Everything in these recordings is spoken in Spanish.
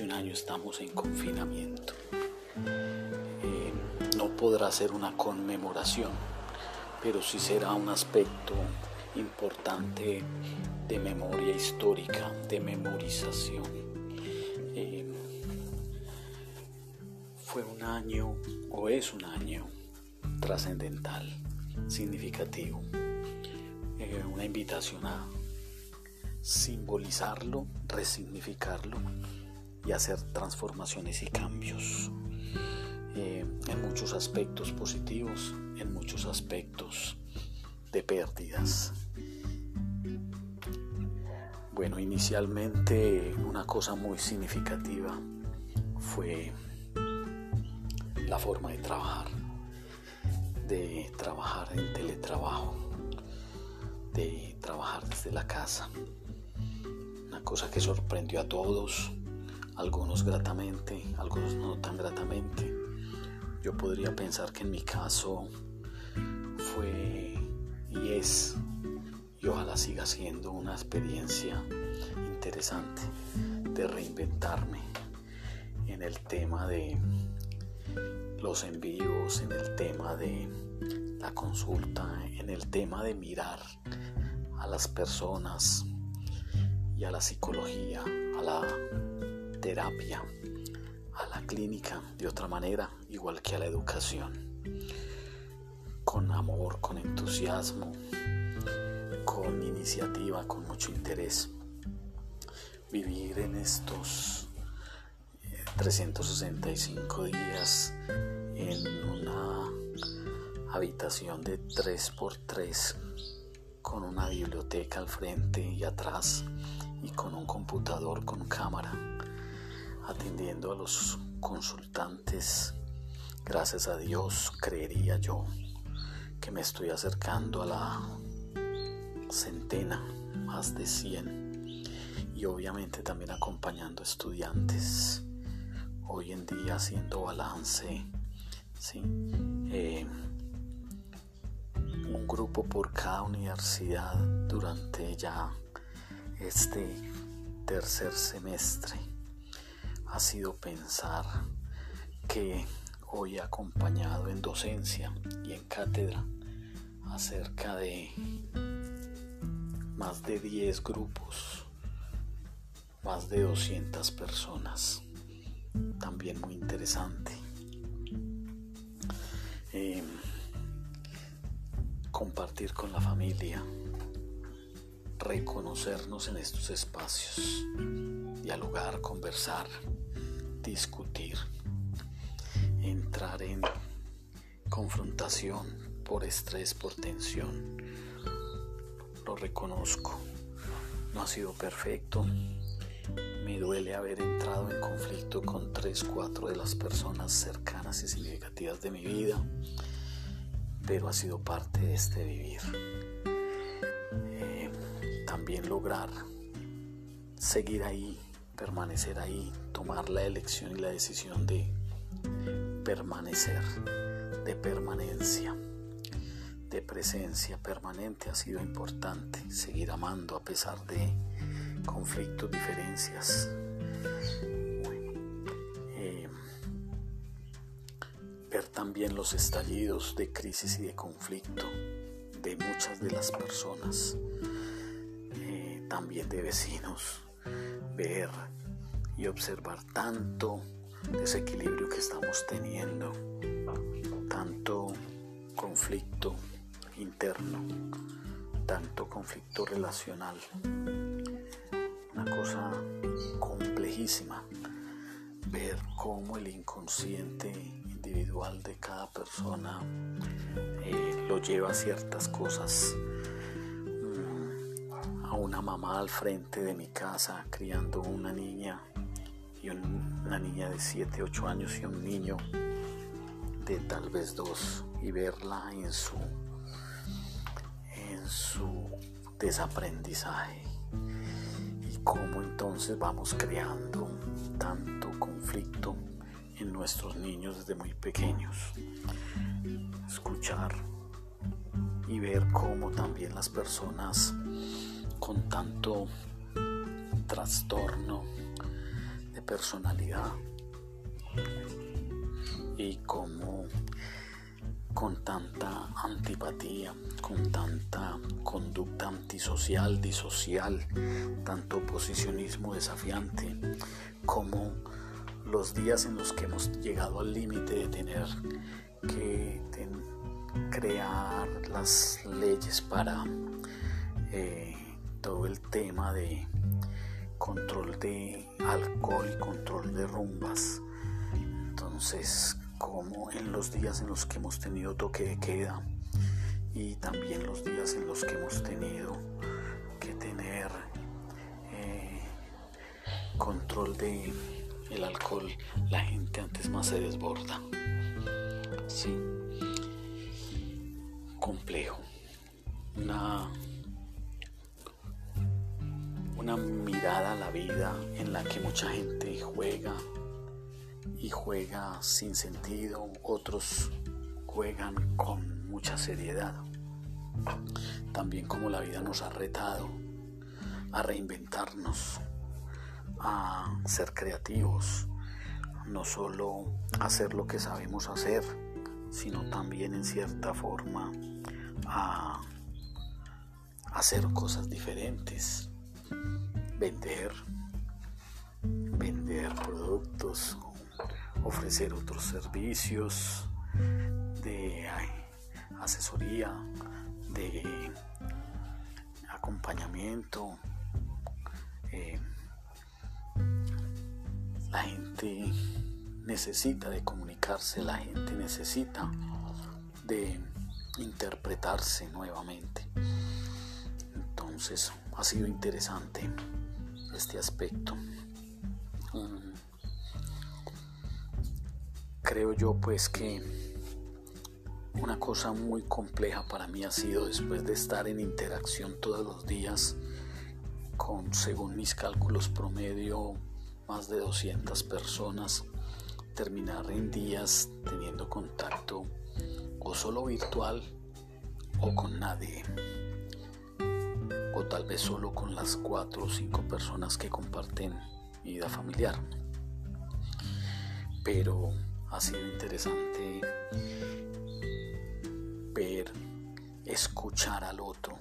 Un año estamos en confinamiento. Eh, no podrá ser una conmemoración, pero sí será un aspecto importante de memoria histórica, de memorización. Eh, fue un año o es un año trascendental, significativo, eh, una invitación a simbolizarlo, resignificarlo y hacer transformaciones y cambios eh, en muchos aspectos positivos, en muchos aspectos de pérdidas. Bueno, inicialmente una cosa muy significativa fue la forma de trabajar, de trabajar en teletrabajo, de trabajar desde la casa cosa que sorprendió a todos, algunos gratamente, algunos no tan gratamente. Yo podría pensar que en mi caso fue y es, y ojalá siga siendo una experiencia interesante de reinventarme en el tema de los envíos, en el tema de la consulta, en el tema de mirar a las personas y a la psicología, a la terapia, a la clínica de otra manera, igual que a la educación. Con amor, con entusiasmo, con iniciativa, con mucho interés. Vivir en estos 365 eh, días en una habitación de 3x3 con una biblioteca al frente y atrás y con un computador con cámara, atendiendo a los consultantes. Gracias a Dios, creería yo que me estoy acercando a la centena, más de 100, y obviamente también acompañando estudiantes. Hoy en día haciendo balance, ¿sí? Eh, un grupo por cada universidad durante ya este tercer semestre ha sido pensar que hoy he acompañado en docencia y en cátedra a cerca de más de 10 grupos, más de 200 personas. También muy interesante. Em, compartir con la familia reconocernos en estos espacios, dialogar, conversar, discutir, entrar en confrontación por estrés, por tensión. Lo reconozco, no ha sido perfecto. Me duele haber entrado en conflicto con tres, cuatro de las personas cercanas y significativas de mi vida, pero ha sido parte de este vivir también lograr seguir ahí, permanecer ahí, tomar la elección y la decisión de permanecer, de permanencia, de presencia permanente ha sido importante, seguir amando a pesar de conflictos, diferencias. Eh, ver también los estallidos de crisis y de conflicto de muchas de las personas también de vecinos, ver y observar tanto desequilibrio que estamos teniendo, tanto conflicto interno, tanto conflicto relacional. Una cosa complejísima, ver cómo el inconsciente individual de cada persona eh, lo lleva a ciertas cosas una mamá al frente de mi casa criando una niña y una niña de 7, 8 años y un niño de tal vez dos y verla en su en su desaprendizaje. Y cómo entonces vamos creando tanto conflicto en nuestros niños desde muy pequeños. Escuchar y ver cómo también las personas con tanto trastorno de personalidad y cómo con tanta antipatía, con tanta conducta antisocial, disocial, tanto posicionismo desafiante, como los días en los que hemos llegado al límite de tener que crear las leyes para eh, todo el tema de control de alcohol y control de rumbas. Entonces, como en los días en los que hemos tenido toque de queda y también los días en los que hemos tenido que tener eh, control de el alcohol, la gente antes más se desborda. Sí, complejo. Una, una mirada a la vida en la que mucha gente juega y juega sin sentido, otros juegan con mucha seriedad. También como la vida nos ha retado a reinventarnos, a ser creativos, no solo hacer lo que sabemos hacer, sino también en cierta forma a hacer cosas diferentes, vender, vender productos, ofrecer otros servicios de asesoría, de acompañamiento. Eh, la gente necesita de comunicarse, la gente necesita de interpretarse nuevamente. Entonces ha sido interesante este aspecto. Mm, creo yo pues que una cosa muy compleja para mí ha sido después de estar en interacción todos los días con, según mis cálculos promedio, más de 200 personas, terminar en días teniendo contacto o solo virtual o con nadie o tal vez solo con las cuatro o cinco personas que comparten vida familiar pero ha sido interesante ver, escuchar al otro,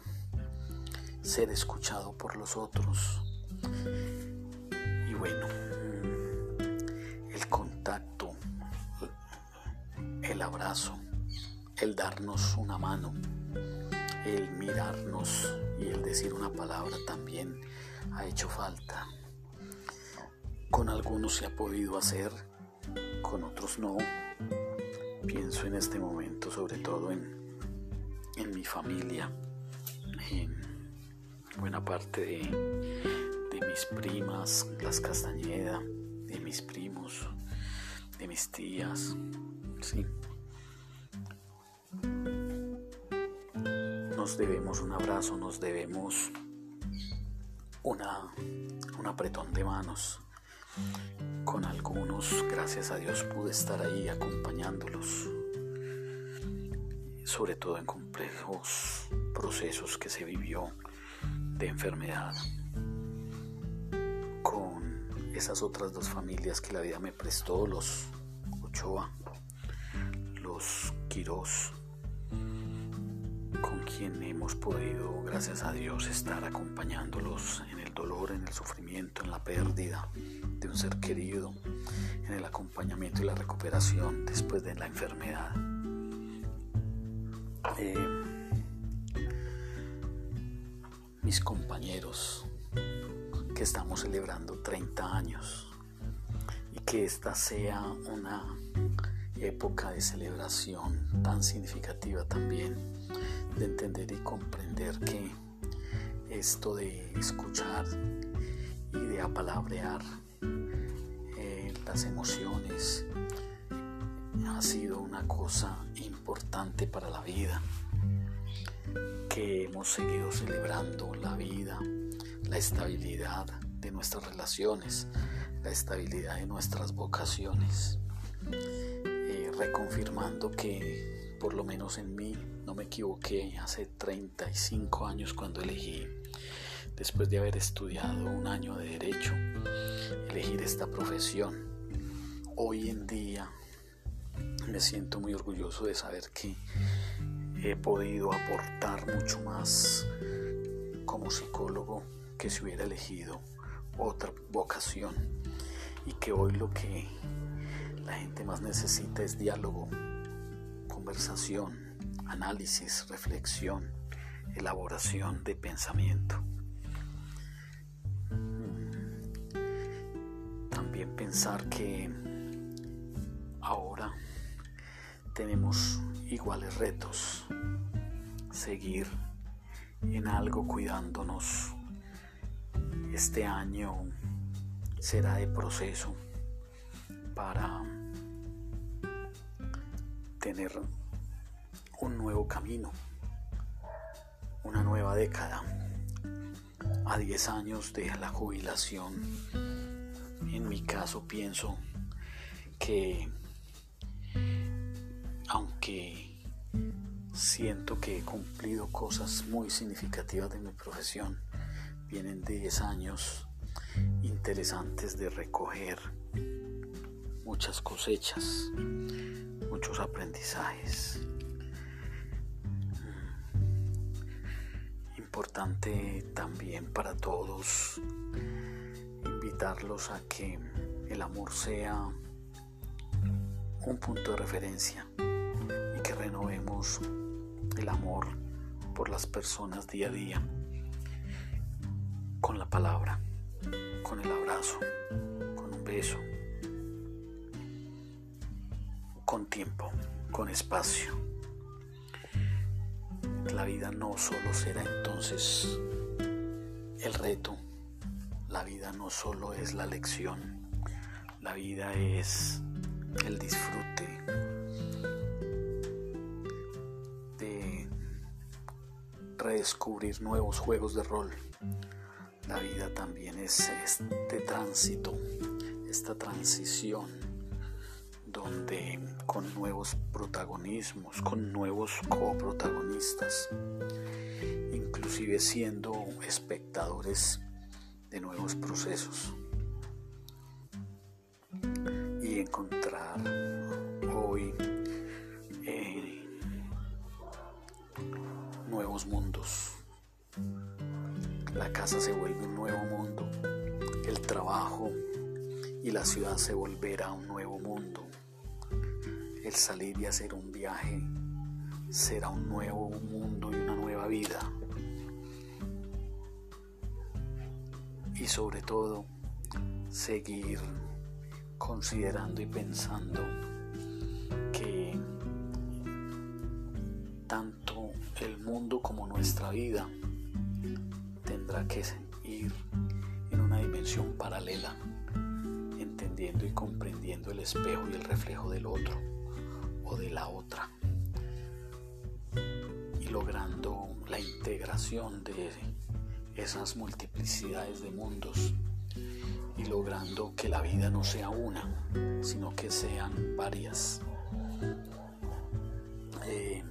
ser escuchado por los otros. Y bueno, el contacto, el abrazo, el darnos una mano, el mirarnos y el decir una palabra también ha hecho falta. Con algunos se ha podido hacer con otros no. Pienso en este momento sobre todo en, en mi familia, en buena parte de, de mis primas, las Castañeda, de mis primos, de mis tías, sí. Nos debemos un abrazo, nos debemos una, un apretón de manos, con algunos, gracias a Dios, pude estar ahí acompañándolos, sobre todo en complejos procesos que se vivió de enfermedad, con esas otras dos familias que la vida me prestó, los Ochoa, los Quirós, quien hemos podido, gracias a Dios, estar acompañándolos en el dolor, en el sufrimiento, en la pérdida de un ser querido, en el acompañamiento y la recuperación después de la enfermedad. Eh, mis compañeros que estamos celebrando 30 años y que esta sea una época de celebración tan significativa también, de entender y comprender que esto de escuchar y de apalabrear las emociones ha sido una cosa importante para la vida, que hemos seguido celebrando la vida, la estabilidad de nuestras relaciones, la estabilidad de nuestras vocaciones, eh, reconfirmando que por lo menos en mí no me equivoqué hace 35 años cuando elegí después de haber estudiado un año de derecho, elegir esta profesión. Hoy en día me siento muy orgulloso de saber que he podido aportar mucho más como psicólogo que si hubiera elegido otra vocación y que hoy lo que la gente más necesita es diálogo, conversación, análisis, reflexión, elaboración de pensamiento. También pensar que ahora tenemos iguales retos, seguir en algo cuidándonos. Este año será de proceso para tener un nuevo camino, una nueva década. A 10 años de la jubilación, en mi caso pienso que aunque siento que he cumplido cosas muy significativas de mi profesión, vienen 10 años interesantes de recoger muchas cosechas, muchos aprendizajes. Importante también para todos invitarlos a que el amor sea un punto de referencia y que renovemos el amor por las personas día a día con la palabra, con el abrazo, con un beso, con tiempo, con espacio. La vida no solo será entonces el reto, la vida no solo es la lección, la vida es el disfrute de redescubrir nuevos juegos de rol. La vida también es este tránsito, esta transición donde con nuevos protagonismos, con nuevos coprotagonistas, inclusive siendo espectadores de nuevos procesos y encontrar hoy eh, nuevos mundos. La casa se vuelve un nuevo mundo, el trabajo y la ciudad se volverá un nuevo mundo el salir y hacer un viaje será un nuevo mundo y una nueva vida. Y sobre todo, seguir considerando y pensando que tanto el mundo como nuestra vida tendrá que ir en una dimensión paralela, entendiendo y comprendiendo el espejo y el reflejo del otro de la otra y logrando la integración de esas multiplicidades de mundos y logrando que la vida no sea una, sino que sean varias. Eh,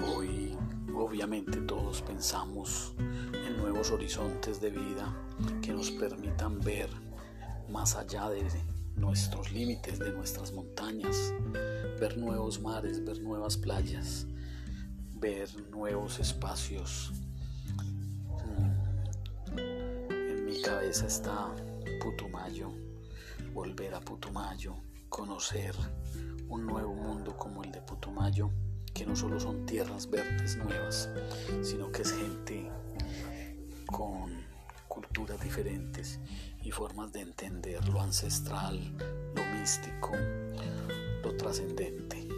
hoy obviamente todos pensamos en nuevos horizontes de vida que nos permitan ver más allá de nuestros límites, de nuestras montañas, ver nuevos mares, ver nuevas playas, ver nuevos espacios. Mm. En mi cabeza está Putumayo, volver a Putumayo, conocer un nuevo mundo como el de Putumayo, que no solo son tierras verdes nuevas, sino que es gente con culturas diferentes formas de entender lo ancestral, lo místico, lo trascendente.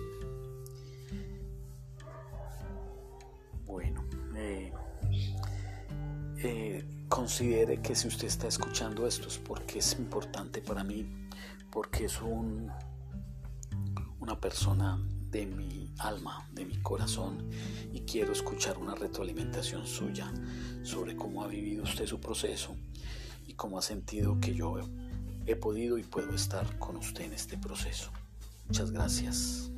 Bueno, eh, eh, considere que si usted está escuchando esto es porque es importante para mí, porque es un, una persona de mi alma, de mi corazón, y quiero escuchar una retroalimentación suya sobre cómo ha vivido usted su proceso cómo ha sentido que yo he podido y puedo estar con usted en este proceso. Muchas gracias.